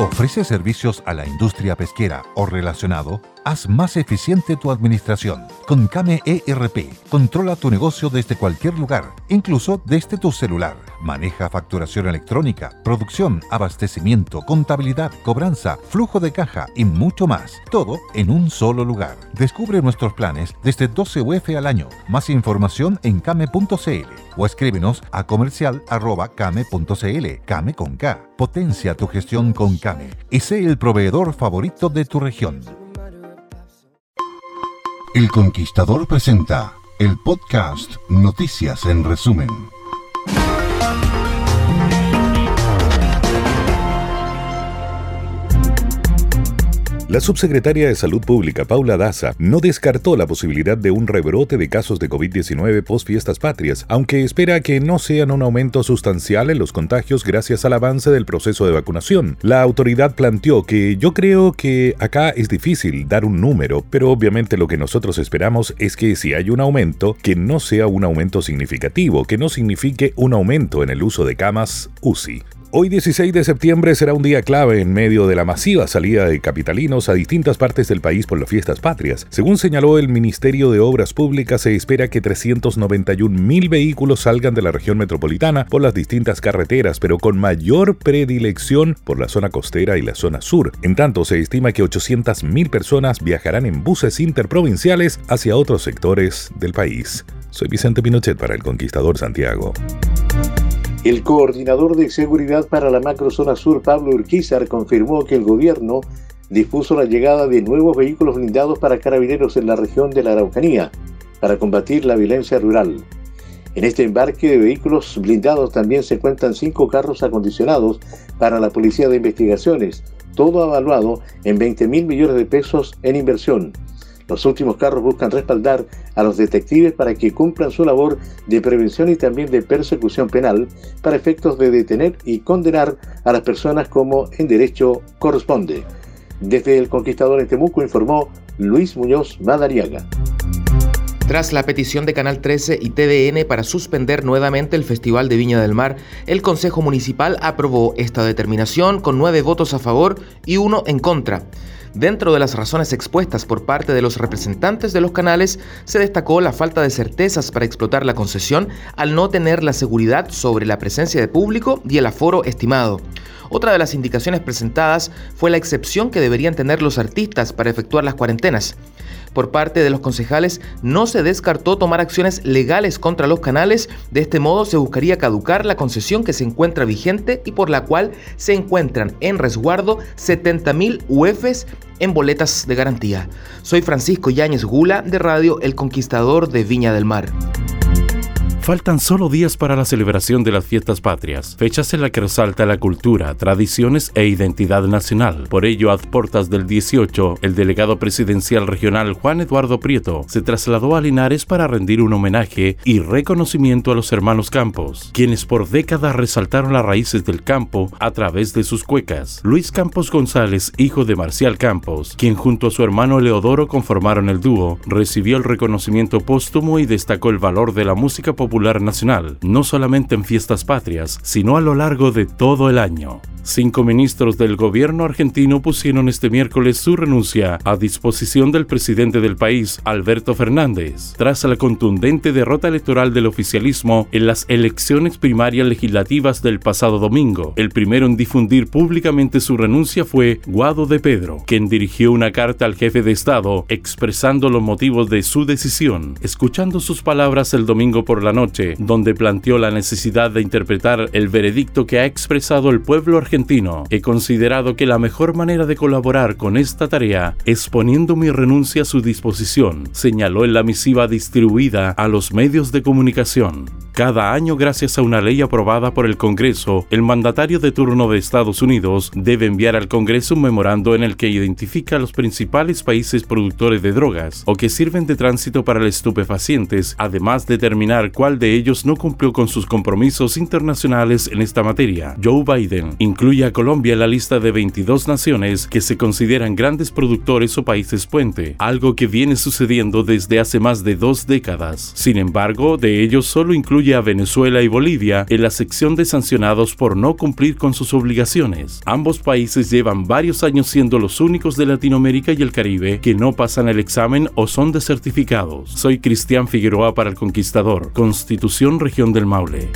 ¿Ofrece servicios a la industria pesquera o relacionado? Haz más eficiente tu administración. Con Came ERP, controla tu negocio desde cualquier lugar, incluso desde tu celular. Maneja facturación electrónica, producción, abastecimiento, contabilidad, cobranza, flujo de caja y mucho más. Todo en un solo lugar. Descubre nuestros planes desde 12 UF al año. Más información en came.cl o escríbenos a comercial.came.cl. Came con K. Potencia tu gestión con Came y sé el proveedor favorito de tu región. El Conquistador presenta el podcast Noticias en resumen. La subsecretaria de Salud Pública, Paula Daza, no descartó la posibilidad de un rebrote de casos de COVID-19 post fiestas patrias, aunque espera que no sean un aumento sustancial en los contagios gracias al avance del proceso de vacunación. La autoridad planteó que yo creo que acá es difícil dar un número, pero obviamente lo que nosotros esperamos es que si hay un aumento, que no sea un aumento significativo, que no signifique un aumento en el uso de camas UCI. Hoy 16 de septiembre será un día clave en medio de la masiva salida de capitalinos a distintas partes del país por las fiestas patrias. Según señaló el Ministerio de Obras Públicas, se espera que 391 mil vehículos salgan de la región metropolitana por las distintas carreteras, pero con mayor predilección por la zona costera y la zona sur. En tanto, se estima que 800 mil personas viajarán en buses interprovinciales hacia otros sectores del país. Soy Vicente Pinochet para El Conquistador Santiago. El coordinador de seguridad para la macrozona sur, Pablo Urquizar, confirmó que el gobierno dispuso la llegada de nuevos vehículos blindados para carabineros en la región de la Araucanía para combatir la violencia rural. En este embarque de vehículos blindados también se cuentan cinco carros acondicionados para la Policía de Investigaciones, todo avaluado en 20 mil millones de pesos en inversión. Los últimos carros buscan respaldar a los detectives para que cumplan su labor de prevención y también de persecución penal para efectos de detener y condenar a las personas como en derecho corresponde. Desde el Conquistador en Temuco informó Luis Muñoz Madariaga. Tras la petición de Canal 13 y TVN para suspender nuevamente el Festival de Viña del Mar, el Consejo Municipal aprobó esta determinación con nueve votos a favor y uno en contra. Dentro de las razones expuestas por parte de los representantes de los canales, se destacó la falta de certezas para explotar la concesión al no tener la seguridad sobre la presencia de público y el aforo estimado. Otra de las indicaciones presentadas fue la excepción que deberían tener los artistas para efectuar las cuarentenas. Por parte de los concejales no se descartó tomar acciones legales contra los canales, de este modo se buscaría caducar la concesión que se encuentra vigente y por la cual se encuentran en resguardo 70.000 UFs en boletas de garantía. Soy Francisco Yáñez Gula de Radio El Conquistador de Viña del Mar. Faltan solo días para la celebración de las fiestas patrias, fechas en las que resalta la cultura, tradiciones e identidad nacional. Por ello, a portas del 18, el delegado presidencial regional Juan Eduardo Prieto se trasladó a Linares para rendir un homenaje y reconocimiento a los hermanos Campos, quienes por décadas resaltaron las raíces del campo a través de sus cuecas. Luis Campos González, hijo de Marcial Campos, quien junto a su hermano Leodoro conformaron el dúo, recibió el reconocimiento póstumo y destacó el valor de la música popular nacional, no solamente en fiestas patrias, sino a lo largo de todo el año. Cinco ministros del gobierno argentino pusieron este miércoles su renuncia a disposición del presidente del país, Alberto Fernández, tras la contundente derrota electoral del oficialismo en las elecciones primarias legislativas del pasado domingo. El primero en difundir públicamente su renuncia fue Guado de Pedro, quien dirigió una carta al jefe de Estado expresando los motivos de su decisión. Escuchando sus palabras el domingo por la noche, donde planteó la necesidad de interpretar el veredicto que ha expresado el pueblo argentino. He considerado que la mejor manera de colaborar con esta tarea es poniendo mi renuncia a su disposición, señaló en la misiva distribuida a los medios de comunicación. Cada año, gracias a una ley aprobada por el Congreso, el mandatario de turno de Estados Unidos debe enviar al Congreso un memorando en el que identifica a los principales países productores de drogas o que sirven de tránsito para los estupefacientes, además de determinar cuál de ellos no cumplió con sus compromisos internacionales en esta materia. Joe Biden incluye a Colombia en la lista de 22 naciones que se consideran grandes productores o países puente, algo que viene sucediendo desde hace más de dos décadas. Sin embargo, de ellos solo incluye a Venezuela y Bolivia en la sección de sancionados por no cumplir con sus obligaciones. Ambos países llevan varios años siendo los únicos de Latinoamérica y el Caribe que no pasan el examen o son desertificados. Soy Cristian Figueroa para el Conquistador, Constitución Región del Maule.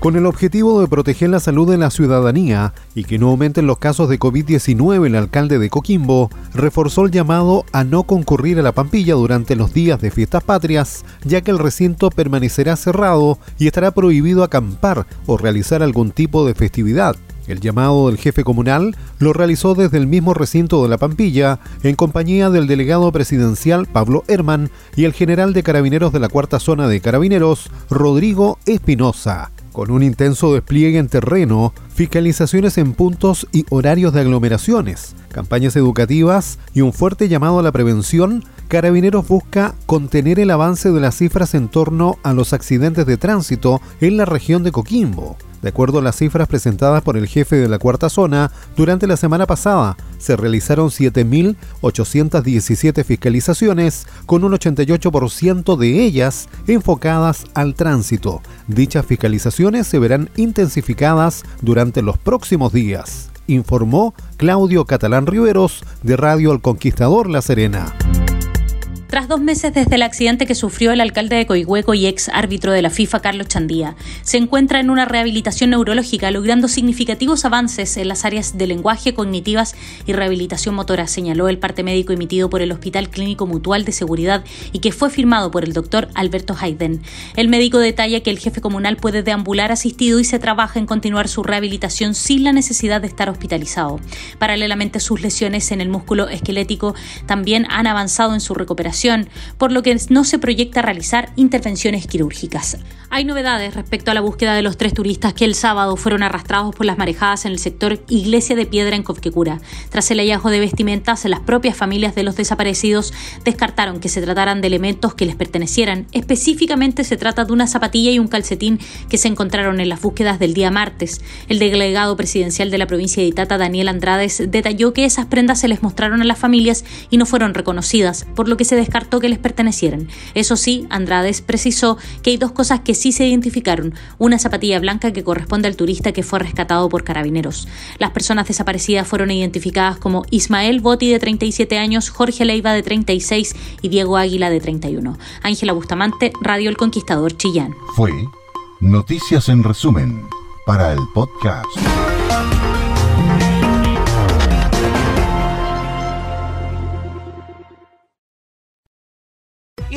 Con el objetivo de proteger la salud de la ciudadanía y que no aumenten los casos de COVID-19, el alcalde de Coquimbo reforzó el llamado a no concurrir a la Pampilla durante los días de fiestas patrias, ya que el recinto permanecerá cerrado y estará prohibido acampar o realizar algún tipo de festividad. El llamado del jefe comunal lo realizó desde el mismo recinto de la Pampilla, en compañía del delegado presidencial Pablo Herman y el general de carabineros de la cuarta zona de carabineros, Rodrigo Espinosa con un intenso despliegue en terreno, fiscalizaciones en puntos y horarios de aglomeraciones, campañas educativas y un fuerte llamado a la prevención, Carabineros busca contener el avance de las cifras en torno a los accidentes de tránsito en la región de Coquimbo. De acuerdo a las cifras presentadas por el jefe de la cuarta zona, durante la semana pasada se realizaron 7.817 fiscalizaciones, con un 88% de ellas enfocadas al tránsito. Dichas fiscalizaciones se verán intensificadas durante los próximos días, informó Claudio Catalán Riveros de Radio El Conquistador La Serena. Tras dos meses desde el accidente que sufrió el alcalde de Coihueco y ex árbitro de la FIFA, Carlos Chandía, se encuentra en una rehabilitación neurológica, logrando significativos avances en las áreas de lenguaje, cognitivas y rehabilitación motora, señaló el parte médico emitido por el Hospital Clínico Mutual de Seguridad y que fue firmado por el doctor Alberto Hayden. El médico detalla que el jefe comunal puede deambular asistido y se trabaja en continuar su rehabilitación sin la necesidad de estar hospitalizado. Paralelamente, sus lesiones en el músculo esquelético también han avanzado en su recuperación por lo que no se proyecta realizar intervenciones quirúrgicas. Hay novedades respecto a la búsqueda de los tres turistas que el sábado fueron arrastrados por las marejadas en el sector Iglesia de Piedra en Cofquecura. Tras el hallazgo de vestimentas, las propias familias de los desaparecidos descartaron que se trataran de elementos que les pertenecieran. Específicamente se trata de una zapatilla y un calcetín que se encontraron en las búsquedas del día martes. El delegado presidencial de la provincia de Itata, Daniel Andrades, detalló que esas prendas se les mostraron a las familias y no fueron reconocidas, por lo que se descartó que les pertenecieran. Eso sí, Andrades precisó que hay dos cosas que sí se identificaron, una zapatilla blanca que corresponde al turista que fue rescatado por carabineros. Las personas desaparecidas fueron identificadas como Ismael Botti de 37 años, Jorge Leiva de 36 y Diego Águila de 31. Ángela Bustamante, Radio El Conquistador Chillán. Fue Noticias en resumen para el podcast.